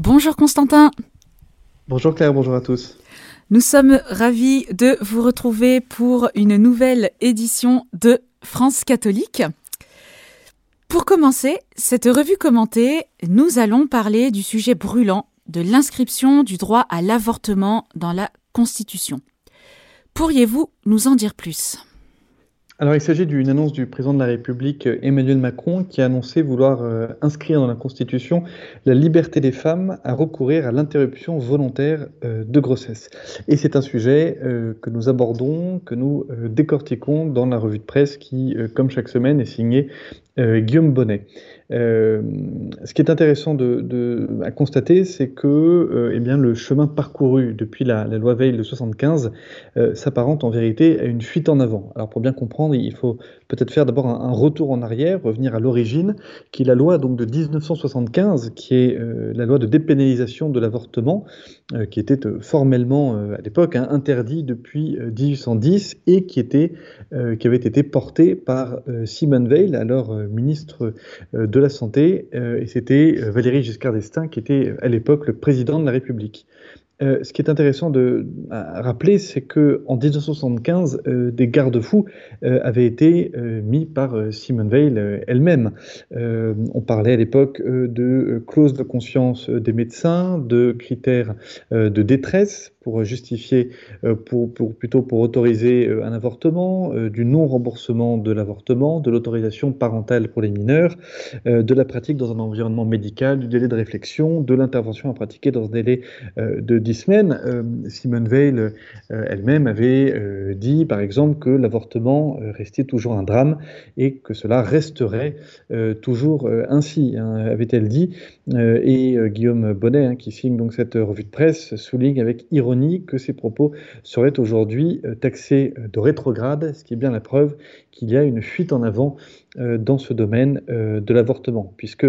Bonjour Constantin. Bonjour Claire, bonjour à tous. Nous sommes ravis de vous retrouver pour une nouvelle édition de France catholique. Pour commencer cette revue commentée, nous allons parler du sujet brûlant de l'inscription du droit à l'avortement dans la Constitution. Pourriez-vous nous en dire plus? Alors, il s'agit d'une annonce du président de la République Emmanuel Macron qui a annoncé vouloir euh, inscrire dans la Constitution la liberté des femmes à recourir à l'interruption volontaire euh, de grossesse. Et c'est un sujet euh, que nous abordons, que nous décortiquons dans la revue de presse qui, comme chaque semaine, est signée Guillaume Bonnet. Euh, ce qui est intéressant de, à constater, c'est que euh, eh bien, le chemin parcouru depuis la, loi Veil de 75 euh, s'apparente en vérité à une fuite en avant. Alors pour bien comprendre, il faut peut-être faire d'abord un, retour en arrière, revenir à l'origine, qui est la loi donc de 1975, qui est euh, la loi de dépénalisation de l'avortement, qui était formellement à l'époque hein, interdit depuis 1810 et qui avait été portée par Simone Veil, alors ministre de de la Santé, euh, et c'était euh, Valéry Giscard d'Estaing qui était à l'époque le président de la République. Euh, ce qui est intéressant de rappeler, c'est que en 1975, euh, des garde-fous euh, avaient été mis par Simone Veil elle-même. on parlait à l'époque de clauses de conscience des médecins, de critères de détresse pour justifier, plutôt pour autoriser un avortement, du non-remboursement de l'avortement, de l'autorisation parentale pour les mineurs, de la pratique dans un environnement médical, du délai de réflexion, de l'intervention à pratiquer dans un délai de dix semaines, euh, Simone Veil euh, elle-même avait euh, dit, par exemple, que l'avortement restait toujours un drame et que cela resterait toujours ainsi, hein, avait-elle dit. et Guillaume Bonnet, hein, qui signe donc cette revue de presse, souligne avec ironie que ces propos seraient aujourd'hui taxés de rétrograde, ce qui est bien la preuve qu'il y a une fuite en avant dans ce domaine de l'avortement. Puisque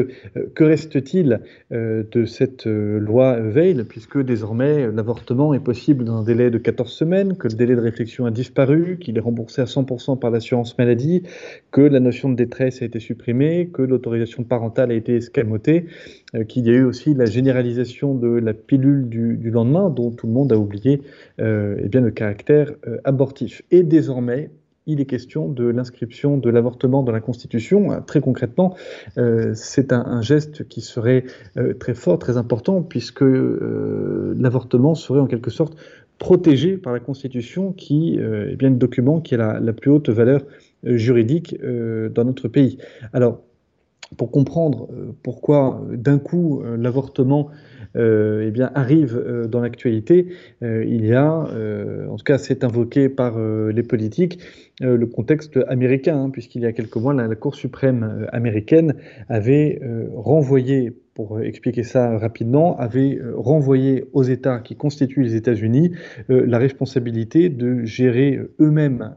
que reste-t-il de cette loi Veil, puisque désormais euh, l'avortement est possible dans un délai de 14 semaines, que le délai de réflexion a disparu, qu'il est remboursé à 100% par l'assurance maladie, que la notion de détresse a été supprimée, que l'autorisation parentale a été escamotée, euh, qu'il y a eu aussi la généralisation de la pilule du, lendemain, dont tout le monde a oublié euh, eh bien, le caractère abortif. Et désormais, il est question de l'inscription de l'avortement dans la Constitution. Très concrètement, euh, c'est un, geste qui serait euh, très fort, très important, puisque euh, l'avortement serait en quelque sorte protégé par la Constitution, qui est bien le document qui a la, plus haute valeur juridique dans notre pays. Alors, pour comprendre pourquoi d'un coup l'avortement eh bien, arrive euh, dans l'actualité, euh, il y a, en tout cas c'est invoqué par les politiques, le contexte américain, hein, puisqu'il y a quelques mois, la Cour suprême américaine avait renvoyé pour euh, expliquer ça rapidement, avait euh, renvoyé aux États qui constituent les États-Unis euh, la responsabilité de gérer eux-mêmes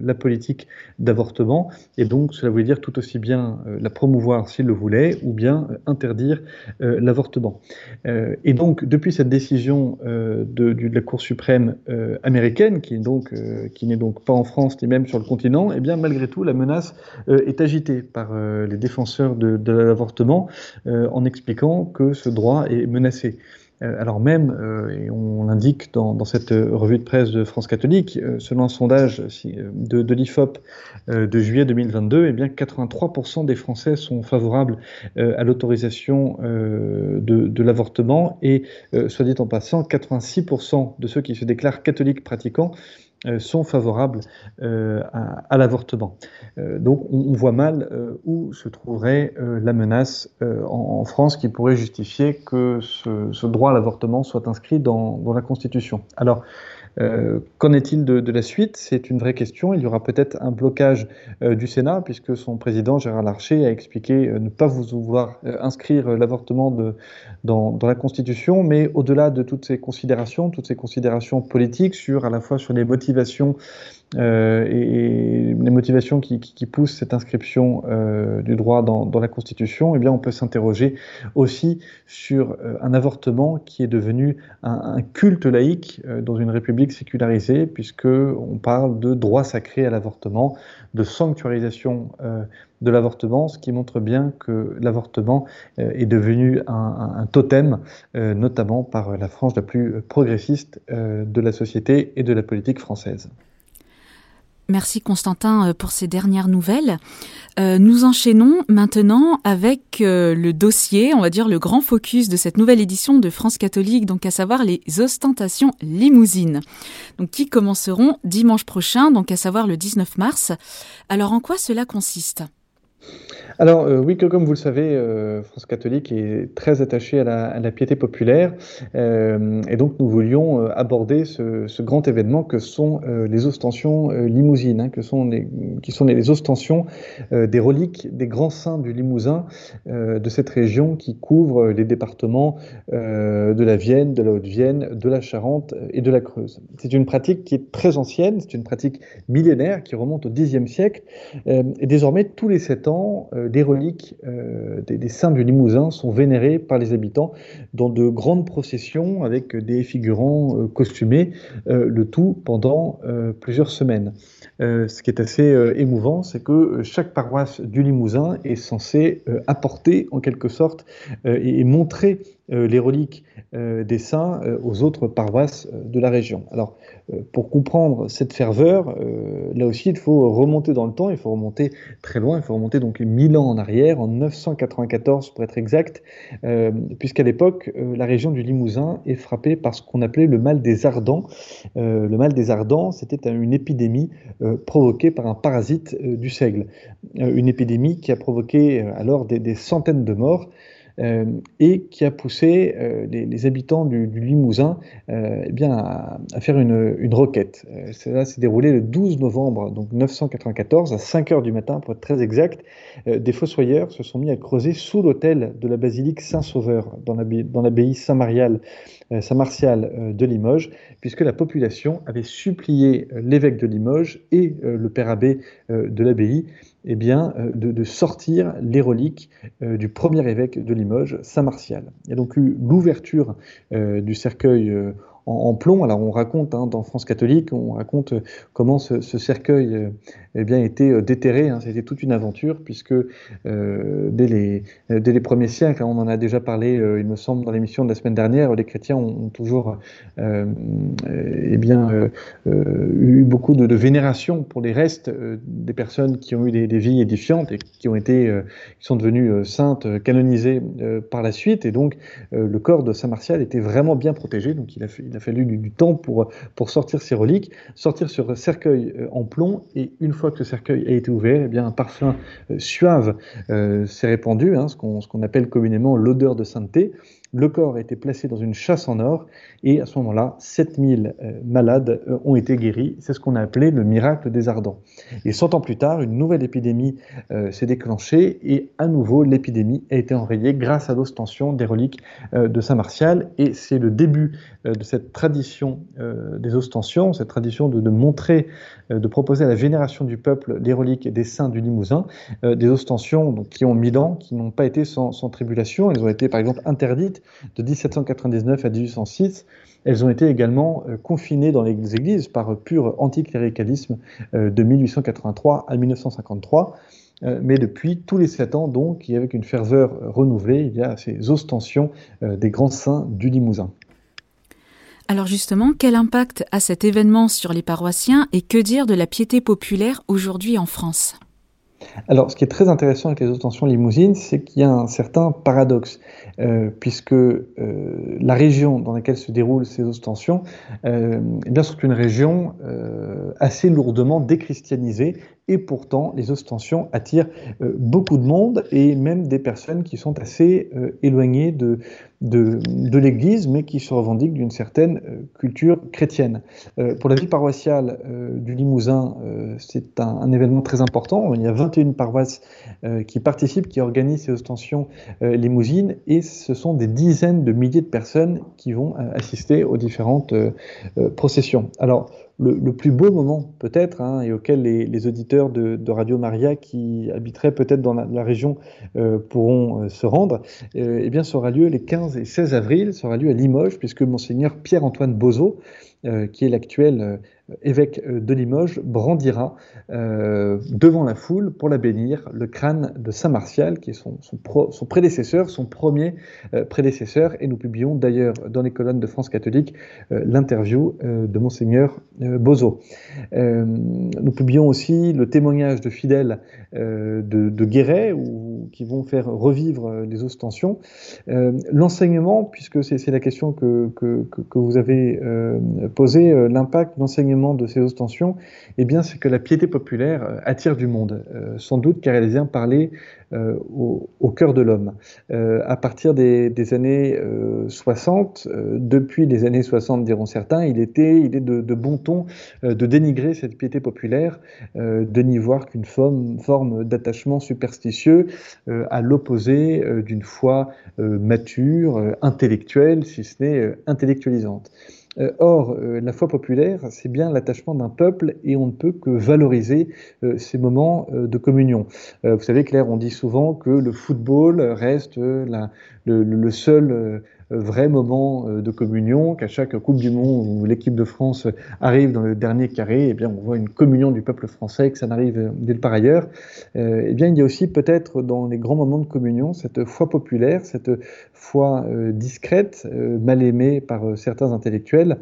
la politique d'avortement. Et donc, cela voulait dire tout aussi bien la promouvoir s'ils le voulaient, ou bien interdire l'avortement. et donc, depuis cette décision de, la Cour suprême américaine, qui, n'est donc pas en France ni même sur le continent, eh bien, malgré tout, la menace est agitée par les défenseurs de, de l'avortement en expliquant que ce droit est menacé. Euh, alors même, euh, et on l'indique dans, cette revue de presse de France catholique, euh, selon un sondage de, l'IFOP de juillet 2022, eh bien 83% des Français sont favorables à l'autorisation de, de l'avortement et, soit dit en passant, 86% de ceux qui se déclarent catholiques pratiquants euh, sont favorables euh, à, l'avortement. Euh, donc on, voit mal euh, où se trouverait euh, la menace en, France qui pourrait justifier que ce, ce droit à l'avortement soit inscrit dans, dans, la Constitution. Alors euh, qu'en est-il de, la suite? C'est une vraie question. Il y aura peut-être un blocage euh, du Sénat, puisque son président, Gérard Larcher, a expliqué euh, ne pas vouloir inscrire l'avortement dans, dans, la Constitution. Mais au-delà de toutes ces considérations, toutes ces considérations politiques sur à la fois sur les motivations et, les motivations qui, poussent cette inscription du droit dans, la Constitution, eh bien, on peut s'interroger aussi sur un avortement qui est devenu un, un culte laïque dans une république sécularisée, puisque on parle de droit sacré à l'avortement, de sanctuarisation de l'avortement, ce qui montre bien que l'avortement euh, est devenu un, totem, euh, notamment par la frange la plus progressiste euh, de la société et de la politique française. Merci Constantin pour ces dernières nouvelles. nous enchaînons maintenant avec le dossier, on va dire le grand focus de cette nouvelle édition de France catholique, donc à savoir les ostentations limousines, qui commenceront dimanche prochain, donc à savoir le 19 mars. Alors en quoi cela consiste? Alors euh, oui, comme vous le savez, euh, France catholique est très attachée à la, piété populaire, euh, et donc nous voulions aborder ce, grand événement que sont les ostensions limousines, hein, que sont les, qui sont les, ostensions des reliques des grands saints du Limousin, de cette région qui couvre les départements de la Vienne, de la Haute-Vienne, de la Charente et de la Creuse. C'est une pratique qui est très ancienne, c'est une pratique millénaire qui remonte au Xe siècle, et désormais tous les sept ans, des reliques euh, des, saints du Limousin sont vénérés par les habitants dans de grandes processions avec des figurants euh, costumés, euh, le tout pendant plusieurs semaines. ce qui est assez émouvant, c'est que chaque paroisse du Limousin est censée apporter en quelque sorte et montrer les reliques des saints aux autres paroisses de la région. Alors, pour comprendre cette ferveur, là aussi, il faut remonter dans le temps, il faut remonter très loin, il faut remonter donc mille ans en arrière, en 994 pour être exact, euh, puisqu'à l'époque, euh, la région du Limousin est frappée par ce qu'on appelait le mal des ardents. Euh, le mal des ardents, c'était une épidémie provoquée par un parasite du seigle. une épidémie qui a provoqué alors des centaines de morts. Euh, et qui a poussé euh, les, habitants du, Limousin euh, eh bien, à, faire une, requête. cela s'est déroulé le 12 novembre donc 994 à 5 heures du matin pour être très exact. des fossoyeurs se sont mis à creuser sous l'autel de la basilique Saint-Sauveur dans l'abbaye Saint-Martial de Limoges, puisque la population avait supplié l'évêque de Limoges et le père abbé de l'abbaye eh bien, euh, de, sortir les reliques euh, du premier évêque de Limoges, Saint Martial. Il y a donc eu l'ouverture euh, du cercueil en, plomb. Alors on raconte hein, dans France catholique, on raconte comment ce, cercueil eh bien, était euh, déterré. Hein. C'était toute une aventure, puisque euh, dès, les, premiers siècles, hein, on en a déjà parlé, euh, il me semble, dans l'émission de la semaine dernière, les chrétiens ont, toujours eh bien, eu beaucoup de, vénération pour les restes des personnes qui ont eu des, vies édifiantes et qui ont été, qui sont devenues saintes, canonisées par la suite. Et donc, le corps de Saint Martial était vraiment bien protégé. Donc, il a, il a fallu du, temps pour, pour sortir ses reliques, sortir sur cercueil en plomb et une fois fois que le cercueil a été ouvert, eh bien, un parfum euh, suave euh, s'est répandu, hein, ce qu'on appelle communément l'odeur de sainteté. Le corps a été placé dans une chasse en or et à ce moment-là, 7000 euh, malades euh, ont été guéris. C'est ce qu'on a appelé le miracle des Ardents. Et 100 ans plus tard, une nouvelle épidémie euh, s'est déclenchée et à nouveau, l'épidémie a été enrayée grâce à l'ostension des reliques de Saint Martial. Et c'est le début de cette tradition des ostensions, cette tradition de, montrer, de proposer à la vénération du peuple les reliques des saints du Limousin, des ostensions qui ont mille ans, qui n'ont pas été sans, sans tribulation. Elles ont été par exemple interdites de 1799 à 1806. Elles ont été également euh, confinées dans les églises par pur anticléricalisme euh, de 1883 à 1953. Euh, mais depuis tous les sept ans, donc, et avec une ferveur renouvelée, il y a ces ostensions des grands saints du Limousin. Alors justement, quel impact a cet événement sur les paroissiens et que dire de la piété populaire aujourd'hui en France? Alors, ce qui est très intéressant avec les ostensions limousines, c'est qu'il y a un certain paradoxe. Euh, puisque euh, la région dans laquelle se déroulent ces ostensions euh, eh bien, sont une région assez lourdement déchristianisée et pourtant les ostensions attirent beaucoup de monde et même des personnes qui sont assez éloignées de, de, l'Église, mais qui se revendiquent d'une certaine culture chrétienne. pour la vie paroissiale du Limousin, c'est un, un, événement très important. Il y a 21 paroisses qui participent, qui organisent ces ostensions limousines, et ce sont des dizaines de milliers de personnes qui vont euh, assister aux différentes euh, euh, processions. Alors, le, plus beau moment peut-être, hein, et auquel les, auditeurs de, Radio Maria qui habiteraient peut-être dans la, région euh, pourront euh, se rendre, eh bien, sera lieu les 15 et 16 avril, sera lieu à Limoges, puisque monseigneur Pierre-Antoine Bozo, qui est l'actuel évêque euh, de Limoges, brandira euh, devant la foule pour la bénir le crâne de Saint Martial, qui est son, prédécesseur, son premier euh, prédécesseur. Et nous publions d'ailleurs dans les colonnes de France catholique l'interview de monseigneur Bozo. nous publions aussi le témoignage de fidèles de, Guéret, ou, qui vont faire revivre les ostensions. L'enseignement, puisque c'est la question que, que, que vous avez posée, l'impact de l'enseignement de ces ostensions, eh bien, c'est que la piété populaire euh, attire du monde, euh, sans doute car elle vient parler euh, au, cœur de l'homme. à partir des, années 60, depuis les années 60 diront certains, il, était, il est de, bon ton de dénigrer cette piété populaire, de n'y voir qu'une forme, forme d'attachement superstitieux à l'opposé d'une foi mature, intellectuelle, si ce n'est intellectualisante. Euh, or, euh, la foi populaire, c'est bien l'attachement d'un peuple et on ne peut que valoriser euh, ces moments de communion. vous savez, Claire, on dit souvent que le football reste le, seul vrai moment de communion, qu'à chaque Coupe du Monde où l'équipe de France arrive dans le dernier carré, eh bien, on voit une communion du peuple français, que ça n'arrive nulle part ailleurs. eh bien, il y a aussi peut-être dans les grands moments de communion cette foi populaire, cette foi discrète, mal aimée par certains intellectuels, euh,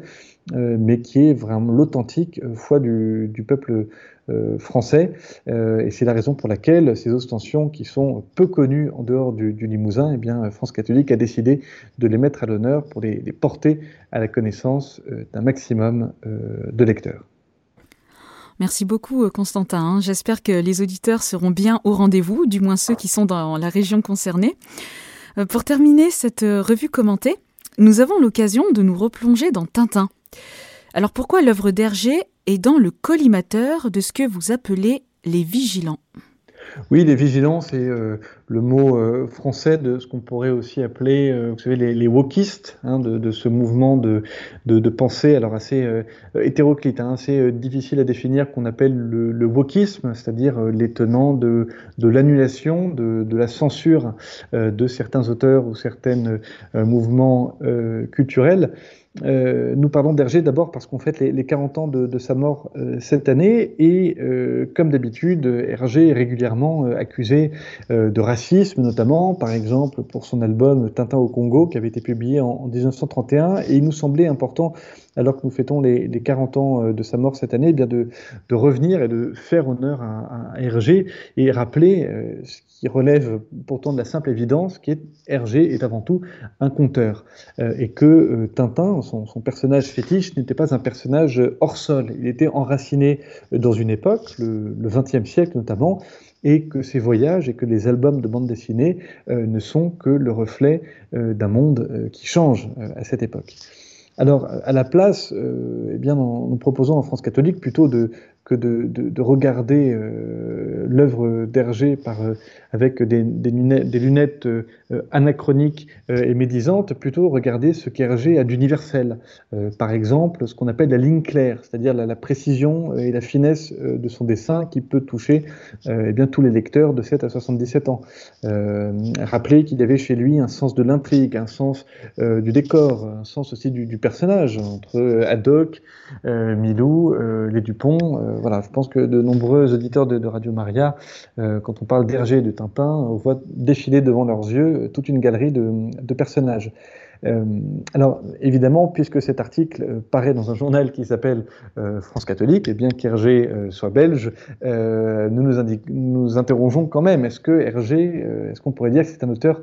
mais qui est vraiment l'authentique euh, foi du, peuple euh, français. et c'est la raison pour laquelle ces ostensions, qui sont peu connues en dehors du, Limousin, eh bien, France catholique a décidé de les mettre à l'honneur pour les, porter à la connaissance d'un maximum de lecteurs. Merci beaucoup, Constantin. Hein. J'espère que les auditeurs seront bien au rendez-vous, du moins ceux qui sont dans la région concernée. Pour terminer cette revue commentée, nous avons l'occasion de nous replonger dans Tintin. Alors pourquoi l'œuvre d'Hergé est dans le collimateur de ce que vous appelez les vigilants? Oui, les vigilants, c'est euh, le mot euh, français de ce qu'on pourrait aussi appeler, euh, les, wokistes, hein, de, ce mouvement de, de, pensée, assez hétéroclite, hein, assez difficile à définir, qu'on appelle le, wokisme, c'est-à-dire les tenants de, l'annulation, de, la censure de certains auteurs ou certains mouvements culturels. Euh, nous parlons d'Hergé d'abord parce qu'on fête les, 40 ans de, sa mort euh, cette année et euh, comme d'habitude, Hergé est régulièrement accusé de racisme, notamment par exemple pour son album Tintin au Congo qui avait été publié en, 1931 et il nous semblait important alors que nous fêtons les, 40 ans de sa mort cette année, eh bien de, revenir et de faire honneur à, Hergé et rappeler ce qui relève pourtant de la simple évidence qui est Hergé est avant tout un conteur et que Tintin son, personnage fétiche n'était pas un personnage hors sol. Il était enraciné dans une époque, le XXe siècle notamment, et que ses voyages et que les albums de bande dessinée euh, ne sont que le reflet euh, d'un monde euh, qui change à cette époque. Alors, à la place, eh bien, nous proposons en France catholique plutôt de, que de, de, regarder euh, l'œuvre d'Hergé par, euh, avec des, des, lunettes, des lunettes euh, anachroniques et médisantes, plutôt regarder ce qu'Hergé a d'universel. par exemple, ce qu'on appelle la ligne claire, c'est-à-dire la, précision et la finesse de son dessin qui peut toucher eh bien, tous les lecteurs de 7 à 77 ans. rappeler qu'il avait chez lui un sens de l'intrigue, un sens du décor, un sens aussi du, du personnage, entre Haddock, Milou, les Dupont, voilà, je pense que de nombreux auditeurs de, Radio Maria, euh, quand on parle d'Hergé et de Tintin, on voit défiler devant leurs yeux toute une galerie de personnages. Euh, alors, évidemment, puisque cet article euh, paraît dans un journal qui s'appelle euh, France catholique, et bien qu'Hergé soit belge, nous nous, interrogeons quand même, est-ce que Hergé, est-ce qu'on pourrait dire que c'est un auteur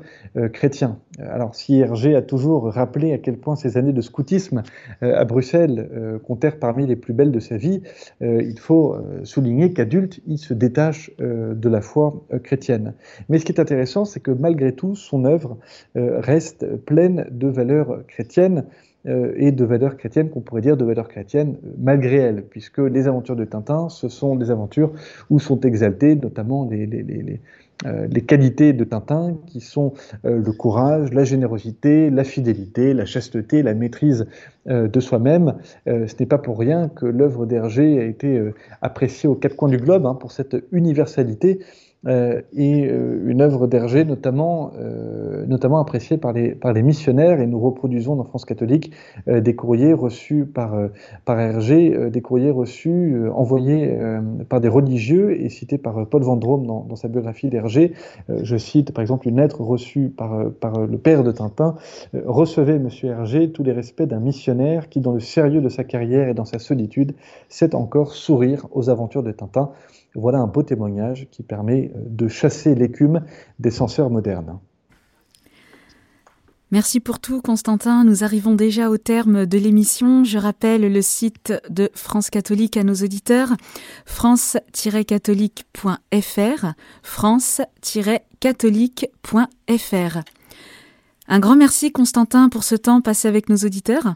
chrétien? Alors, si Hergé a toujours rappelé à quel point ces années de scoutisme à Bruxelles comptèrent parmi les plus belles de sa vie, il faut souligner qu'adulte, il se détache de la foi chrétienne. Mais ce qui est intéressant, c'est que malgré tout, son œuvre reste pleine de valeurs chrétiennes euh, et de valeurs chrétiennes qu'on pourrait dire de valeurs chrétiennes euh, malgré elles, puisque les aventures de Tintin, ce sont des aventures où sont exaltées notamment les, les qualités de Tintin qui sont le courage, la générosité, la fidélité, la chasteté, la maîtrise de soi-même. ce n'est pas pour rien que l'œuvre d'Hergé a été appréciée aux quatre coins du globe hein, pour cette universalité euh, et euh, une œuvre d'Hergé notamment, euh, appréciée par les, missionnaires, et nous reproduisons dans France catholique des courriers reçus par, Hergé, des courriers reçus, envoyés par des religieux et cités par Paul Vendrome dans, dans sa biographie d'Hergé. je cite par exemple une lettre reçue par, par le père de Tintin. Recevez, monsieur Hergé, tous les respects d'un missionnaire qui, dans le sérieux de sa carrière et dans sa solitude, sait encore sourire aux aventures de Tintin. Voilà un beau témoignage qui permet euh, de chasser l'écume des censeurs modernes. Merci pour tout, Constantin. Nous arrivons déjà au terme de l'émission. Je rappelle le site de France Catholique à nos auditeurs, france-catholique.fr, france-catholique.fr. Un grand merci, Constantin, pour ce temps passé avec nos auditeurs.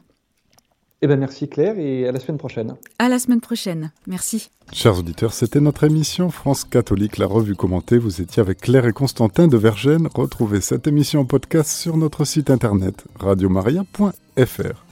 Eh bien, merci Claire et à la semaine prochaine. À la semaine prochaine. Merci. Chers auditeurs, c'était notre émission France Catholique, la revue commentée. Vous étiez avec Claire et Constantin de Vergennes. Retrouvez cette émission en podcast sur notre site internet radiomaria.fr.